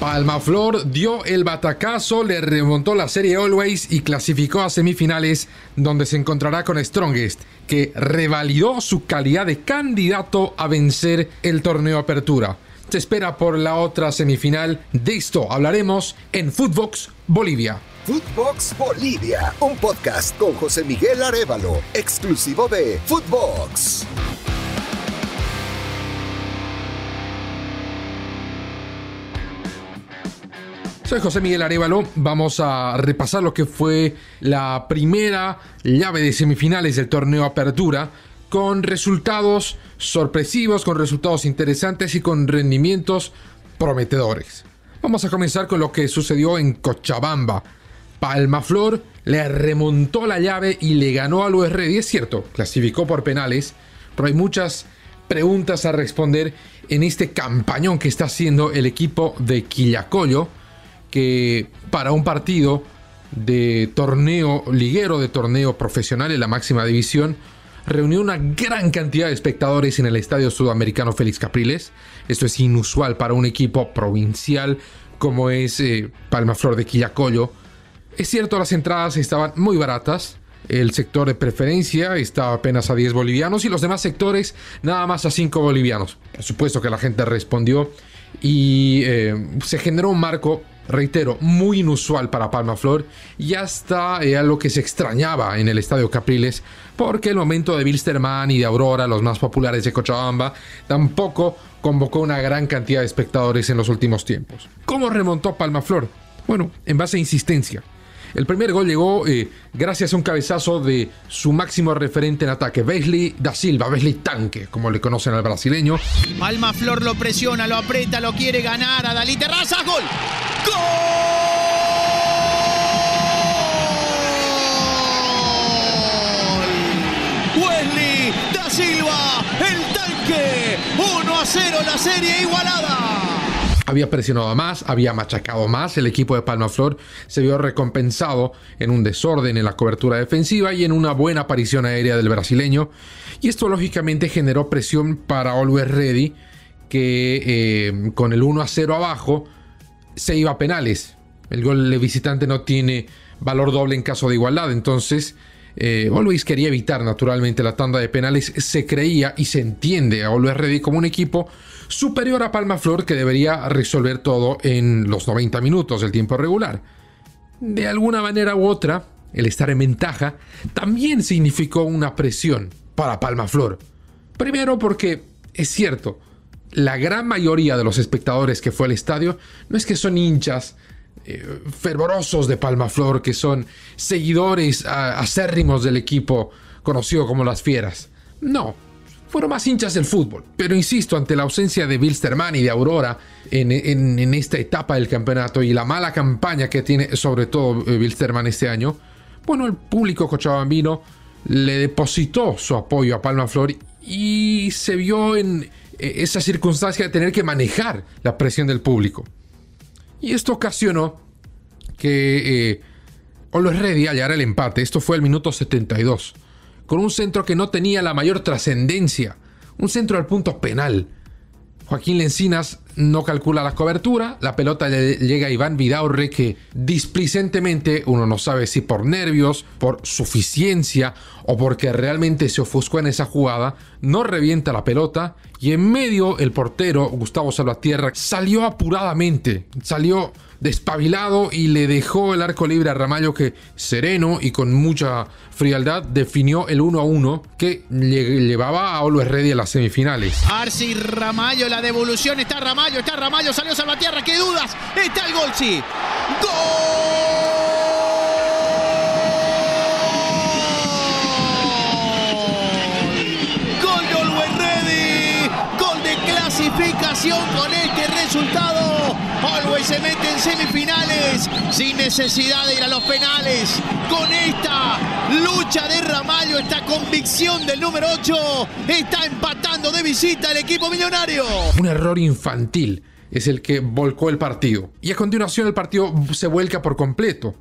Palmaflor dio el batacazo, le remontó la serie Always y clasificó a semifinales donde se encontrará con Strongest, que revalidó su calidad de candidato a vencer el torneo Apertura. Se espera por la otra semifinal. De esto hablaremos en Footbox Bolivia. Footbox Bolivia, un podcast con José Miguel Arevalo, exclusivo de Footbox. Soy José Miguel Arevalo. Vamos a repasar lo que fue la primera llave de semifinales del torneo Apertura con resultados sorpresivos, con resultados interesantes y con rendimientos prometedores. Vamos a comenzar con lo que sucedió en Cochabamba. Palmaflor le remontó la llave y le ganó al UR. Y es cierto, clasificó por penales, pero hay muchas preguntas a responder en este campañón que está haciendo el equipo de Quillacollo que para un partido de torneo liguero, de torneo profesional en la máxima división, reunió una gran cantidad de espectadores en el Estadio Sudamericano Félix Capriles. Esto es inusual para un equipo provincial como es eh, Palma Flor de Quillacollo. Es cierto, las entradas estaban muy baratas. El sector de preferencia estaba apenas a 10 bolivianos y los demás sectores nada más a 5 bolivianos. Por supuesto que la gente respondió y eh, se generó un marco reitero, muy inusual para Palma Flor y hasta era lo que se extrañaba en el Estadio Capriles, porque el momento de Wilstermann y de Aurora, los más populares de Cochabamba, tampoco convocó una gran cantidad de espectadores en los últimos tiempos. ¿Cómo remontó Palma Flor? Bueno, en base a insistencia. El primer gol llegó eh, gracias a un cabezazo de su máximo referente en ataque, Wesley da Silva, Wesley Tanque, como le conocen al brasileño. Palma Flor lo presiona, lo aprieta, lo quiere ganar a Dalí Terrazas, gol. ¡Gol! Wesley da Silva, el tanque, 1 a 0 la serie igualada había presionado más, había machacado más, el equipo de Palma Flor se vio recompensado en un desorden en la cobertura defensiva y en una buena aparición aérea del brasileño, y esto lógicamente generó presión para Always Ready, que eh, con el 1 a 0 abajo se iba a penales. El gol de visitante no tiene valor doble en caso de igualdad, entonces eh, quería evitar naturalmente la tanda de penales, se creía y se entiende a Always Ready como un equipo superior a Palma Flor que debería resolver todo en los 90 minutos del tiempo regular. De alguna manera u otra, el estar en ventaja también significó una presión para Palma Flor. Primero porque, es cierto, la gran mayoría de los espectadores que fue al estadio no es que son hinchas eh, fervorosos de Palma Flor, que son seguidores acérrimos del equipo conocido como las Fieras. No, fueron más hinchas del fútbol. Pero insisto, ante la ausencia de Wilstermann y de Aurora en, esta etapa del campeonato y la mala campaña que tiene sobre todo eh, Wilstermann este año, bueno, el público cochabambino le depositó su apoyo a Palma Flor y se vio en eh, esa circunstancia de tener que manejar la presión del público. Y esto ocasionó que eh, Olo Ready hallara el empate. Esto fue el minuto 72 con un centro que no tenía la mayor trascendencia, un centro al punto penal. Joaquín Lencinas no calcula la cobertura, la pelota le llega a Iván Vidaurre que displicentemente, uno no sabe si por nervios, por suficiencia o porque realmente se ofuscó en esa jugada, no revienta la pelota y en medio el portero Gustavo Salvatierra salió apuradamente, salió despabilado y le dejó el arco libre a Ramallo que sereno y con mucha frialdad definió el 1 a 1 que llevaba a Always Ready a las semifinales. Arce Ramallo, la devolución está Ramallo, está Ramallo, salió Salvatierra, qué dudas, está el gol, sí. ¡Gol! Clasificación con este resultado. Always se mete en semifinales sin necesidad de ir a los penales. Con esta lucha de Ramallo, esta convicción del número 8, está empatando de visita el equipo millonario. Un error infantil es el que volcó el partido. Y a continuación el partido se vuelca por completo.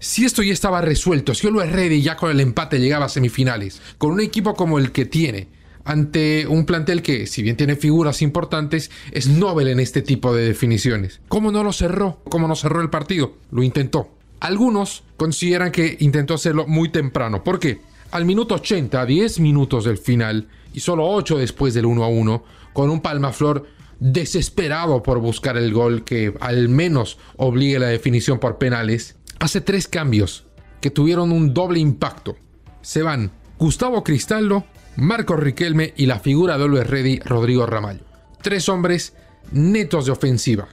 Si esto ya estaba resuelto, si Always Ready ya con el empate llegaba a semifinales, con un equipo como el que tiene, ante un plantel que, si bien tiene figuras importantes, es noble en este tipo de definiciones. ¿Cómo no lo cerró? ¿Cómo no cerró el partido? Lo intentó. Algunos consideran que intentó hacerlo muy temprano. ¿Por qué? Al minuto 80, 10 minutos del final, y solo 8 después del 1 a 1, con un Palmaflor desesperado por buscar el gol que al menos obligue la definición por penales, hace tres cambios que tuvieron un doble impacto. Se van Gustavo Cristaldo, Marco Riquelme y la figura de Always Ready, Rodrigo Ramallo. Tres hombres netos de ofensiva,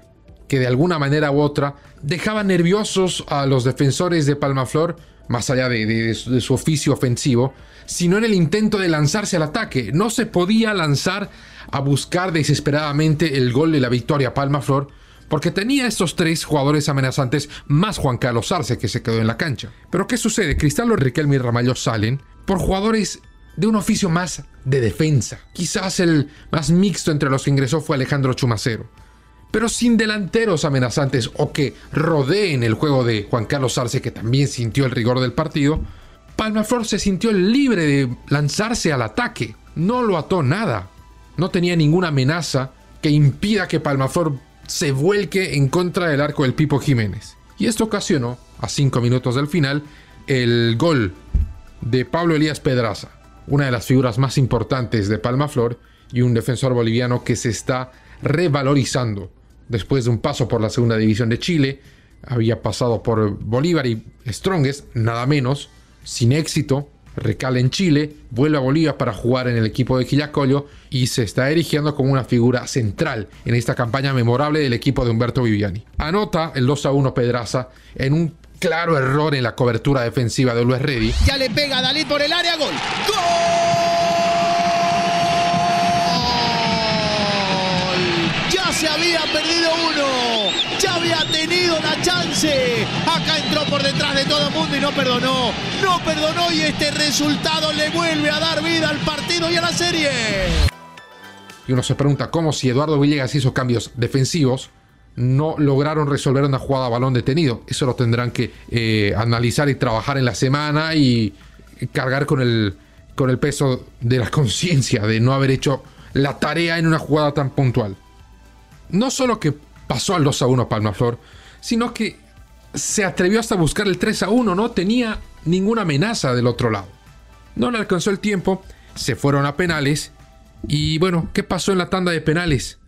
que de alguna manera u otra dejaban nerviosos a los defensores de Palmaflor, más allá de, de, su oficio ofensivo, sino en el intento de lanzarse al ataque. No se podía lanzar a buscar desesperadamente el gol de la victoria Palmaflor, porque tenía estos tres jugadores amenazantes más Juan Carlos Arce que se quedó en la cancha. Pero ¿qué sucede? Cristaldo, Riquelme y Ramallo salen por jugadores de un oficio más de defensa. Quizás el más mixto entre los que ingresó fue Alejandro Chumacero. Pero sin delanteros amenazantes o que rodeen el juego de Juan Carlos Arce, que también sintió el rigor del partido, Palmaflor se sintió libre de lanzarse al ataque. No lo ató nada. No tenía ninguna amenaza que impida que Palmaflor se vuelque en contra del arco del Pipo Jiménez. Y esto ocasionó, a cinco minutos del final, el gol de Pablo Elías Pedraza, una de las figuras más importantes de Palmaflor y un defensor boliviano que se está revalorizando después de un paso por la segunda división de Chile, había pasado por Bolívar y Strongest, nada menos, sin éxito, recala en Chile, vuelve a Bolivia para jugar en el equipo de Quillacollo y se está erigiendo como una figura central en esta campaña memorable del equipo de Humberto Viviani. Anota el 2 a 1 Pedraza en un claro error en la cobertura defensiva de Luis Reddy. Ya le pega a Dalí por el área, gol. ¡Gol! Ya se había perdido uno. Ya había tenido la chance. Acá entró por detrás de todo el mundo y no perdonó. No perdonó y este resultado le vuelve a dar vida al partido y a la serie. Y uno se pregunta cómo si Eduardo Villegas hizo cambios defensivos, no lograron resolver una jugada a balón detenido. Eso lo tendrán que eh, analizar y trabajar en la semana y cargar con el, con el peso de la conciencia de no haber hecho la tarea en una jugada tan puntual. No solo que pasó al 2 a 1 Palmaflor, sino que se atrevió hasta buscar el 3 a 1, no tenía ninguna amenaza del otro lado. No le alcanzó el tiempo, se fueron a penales y bueno, ¿qué pasó en la tanda de penales?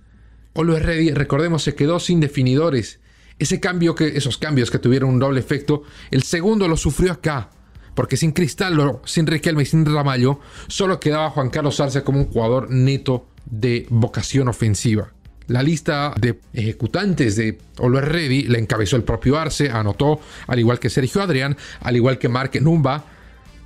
Always Ready, recordemos, se quedó sin definidores. Ese cambio que, esos cambios que tuvieron un doble efecto, el segundo lo sufrió acá. Porque sin Cristallo, sin Riquelme y sin Ramallo, solo quedaba Juan Carlos Arce como un jugador neto de vocación ofensiva. La lista de ejecutantes de Always Ready la encabezó el propio Arce, anotó, al igual que Sergio Adrián, al igual que Marque Numba,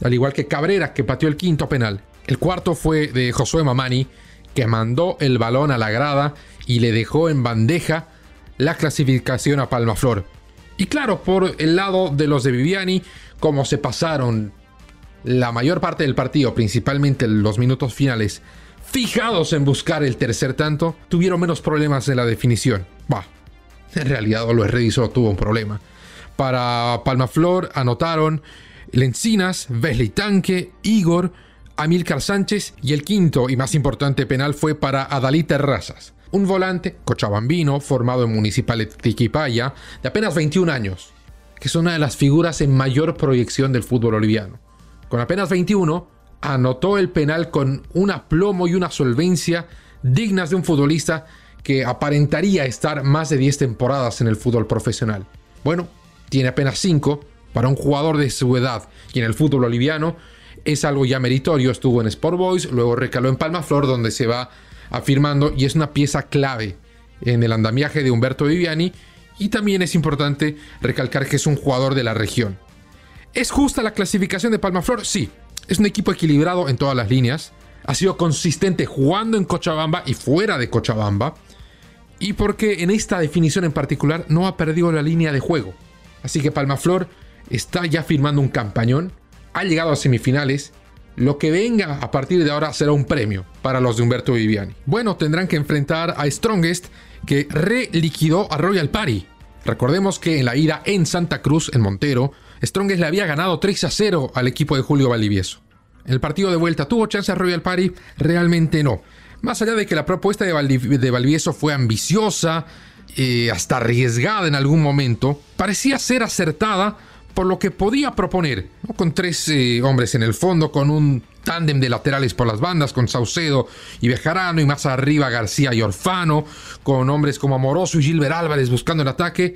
al igual que Cabrera, que pateó el quinto penal. El cuarto fue de Josué Mamani, que mandó el balón a la grada y le dejó en bandeja la clasificación a Palmaflor. Y claro, por el lado de los de Viviani, como se pasaron la mayor parte del partido, principalmente los minutos finales, fijados en buscar el tercer tanto, tuvieron menos problemas en la definición. Bah, en realidad Oloes Reddy solo tuvo un problema. Para Palmaflor anotaron Lencinas, Wesley Tanque, Igor, Amílcar Sánchez y el quinto y más importante penal fue para Adalí Terrazas, un volante cochabambino formado en Municipal de Tiquipaya de apenas 21 años, que es una de las figuras en mayor proyección del fútbol boliviano. Con apenas 21, anotó el penal con un aplomo y una solvencia dignas de un futbolista que aparentaría estar más de 10 temporadas en el fútbol profesional. Bueno, tiene apenas 5 para un jugador de su edad y en el fútbol boliviano es algo ya meritorio. Estuvo en Sport Boys, luego recaló en Palmaflor, donde se va afirmando y es una pieza clave en el andamiaje de Humberto Viviani. Y también es importante recalcar que es un jugador de la región. ¿Es justa la clasificación de Palmaflor? Sí. Es un equipo equilibrado en todas las líneas. Ha sido consistente jugando en Cochabamba y fuera de Cochabamba. Y porque en esta definición en particular no ha perdido la línea de juego. Así que Palmaflor está ya firmando un campañón ha llegado a semifinales, lo que venga a partir de ahora será un premio para los de Humberto Viviani. Bueno, tendrán que enfrentar a Strongest, que reliquidó a Royal Party. Recordemos que en la ida en Santa Cruz, en Montero, Strongest le había ganado 3 a 0 al equipo de Julio Valdivieso. En el partido de vuelta, ¿tuvo chance a Royal Party? Realmente no. Más allá de que la propuesta de, Valdivieso fue ambiciosa, eh, hasta arriesgada en algún momento, parecía ser acertada por lo que podía proponer, con tres eh, hombres en el fondo, con un tándem de laterales por las bandas, con Saucedo y Bejarano, y más arriba García y Orfano, con hombres como Amoroso y Gilbert Álvarez buscando el ataque,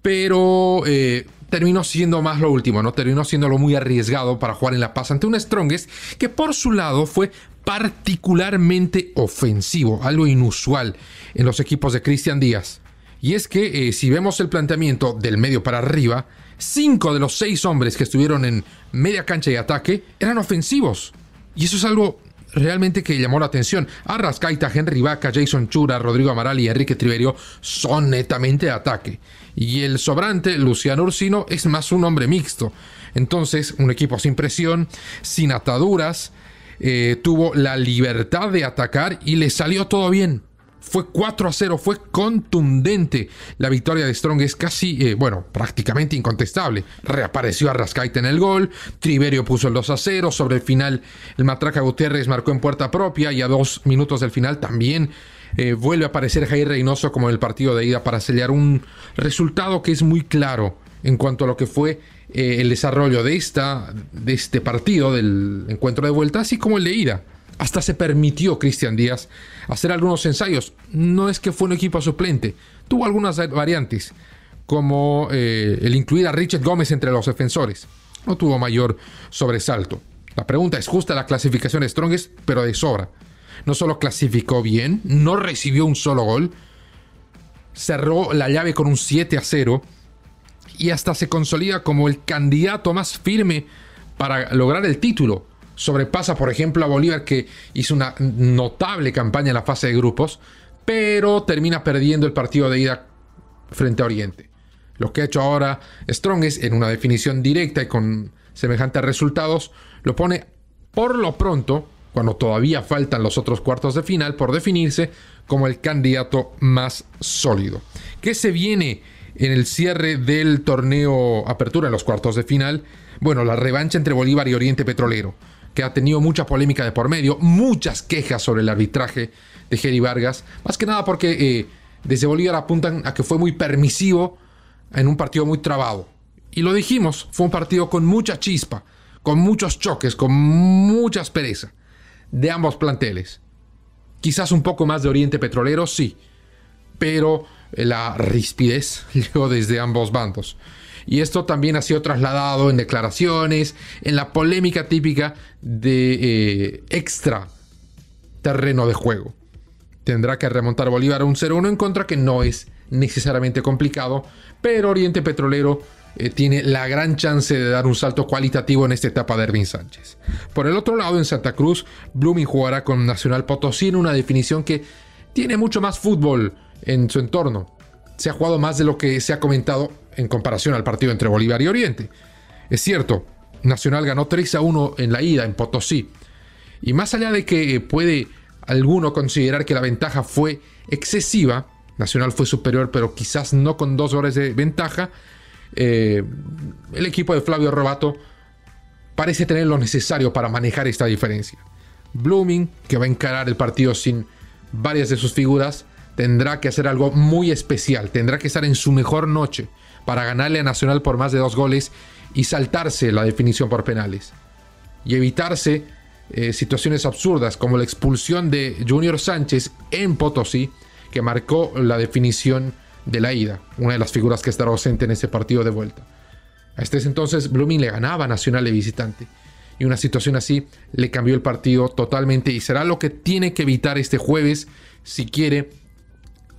pero eh, terminó siendo más lo último, ¿no? Terminó siendo lo muy arriesgado para jugar en La Paz ante un Strongest que por su lado fue particularmente ofensivo, algo inusual en los equipos de Cristian Díaz. Y es que eh, si vemos el planteamiento del medio para arriba, cinco de los seis hombres que estuvieron en media cancha de ataque eran ofensivos. Y eso es algo realmente que llamó la atención. Arrascaita, Henry Vaca, Jason Chura, Rodrigo Amaral y Enrique Triverio son netamente de ataque. Y el sobrante, Luciano Ursino, es más un hombre mixto. Entonces, un equipo sin presión, sin ataduras, eh, tuvo la libertad de atacar y le salió todo bien. Fue 4 a 0, fue contundente. La victoria de Strong es casi, eh, bueno, prácticamente incontestable. Reapareció a Rascaita en el gol, Triverio puso el 2 a 0, sobre el final el Matraca Gutiérrez marcó en puerta propia y a dos minutos del final también eh, vuelve a aparecer Jair Reynoso como en el partido de ida para sellar un resultado que es muy claro en cuanto a lo que fue eh, el desarrollo de, esta, de este partido, del encuentro de vuelta, así como el de ida. Hasta se permitió Cristian Díaz hacer algunos ensayos. No es que fue un equipo suplente, tuvo algunas variantes, como eh, el incluir a Richard Gómez entre los defensores. No tuvo mayor sobresalto. La pregunta es justa la clasificación de Strongest, pero de sobra. No solo clasificó bien, no recibió un solo gol, cerró la llave con un 7 a 0 y hasta se consolida como el candidato más firme para lograr el título sobrepasa, por ejemplo, a Bolívar, que hizo una notable campaña en la fase de grupos, pero termina perdiendo el partido de ida frente a Oriente. Lo que ha hecho ahora Strongest en una definición directa y con semejantes resultados, lo pone por lo pronto, cuando todavía faltan los otros cuartos de final por definirse, como el candidato más sólido. ¿Qué se viene en el cierre del torneo Apertura en los cuartos de final? Bueno, la revancha entre Bolívar y Oriente Petrolero que ha tenido mucha polémica de por medio, muchas quejas sobre el arbitraje de Jerry Vargas, más que nada porque eh, desde Bolívar apuntan a que fue muy permisivo en un partido muy trabado. Y lo dijimos, fue un partido con mucha chispa, con muchos choques, con mucha aspereza de ambos planteles. Quizás un poco más de Oriente Petrolero, sí, pero la rispidez llegó desde ambos bandos. Y esto también ha sido trasladado en declaraciones, en la polémica típica de eh, extra terreno de juego. Tendrá que remontar Bolívar a un 0-1 en contra, que no es necesariamente complicado, pero Oriente Petrolero eh, tiene la gran chance de dar un salto cualitativo en esta etapa de Ervin Sánchez. Por el otro lado, en Santa Cruz, Blooming jugará con Nacional Potosí en una definición que tiene mucho más fútbol en su entorno. Se ha jugado más de lo que se ha comentado en comparación al partido entre Bolívar y Oriente. Es cierto, Nacional ganó 3 a 1 en la ida en Potosí. Y más allá de que puede alguno considerar que la ventaja fue excesiva, Nacional fue superior, pero quizás no con dos goles de ventaja, eh, el equipo de Flavio Robato parece tener lo necesario para manejar esta diferencia. Blooming, que va a encarar el partido sin varias de sus figuras, tendrá que hacer algo muy especial, tendrá que estar en su mejor noche para ganarle a Nacional por más de dos goles y saltarse la definición por penales. Y evitarse eh, situaciones absurdas como la expulsión de Junior Sánchez en Potosí, que marcó la definición de la ida, una de las figuras que estará ausente en ese partido de vuelta. A este entonces Blooming le ganaba Nacional de visitante. Y una situación así le cambió el partido totalmente y será lo que tiene que evitar este jueves si quiere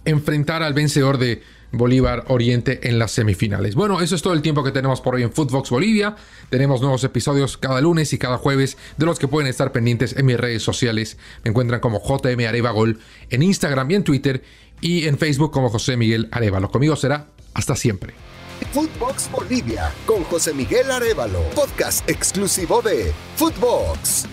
enfrentar al vencedor de Bolívar Oriente en las semifinales. Bueno, eso es todo el tiempo que tenemos por hoy en Footbox Bolivia. Tenemos nuevos episodios cada lunes y cada jueves de los que pueden estar pendientes en mis redes sociales. Me encuentran como JM Arevagol en Instagram y en Twitter y en Facebook como José Miguel Arevalo. Conmigo será hasta siempre. Footbox Bolivia con José Miguel Arevalo, podcast exclusivo de Footbox.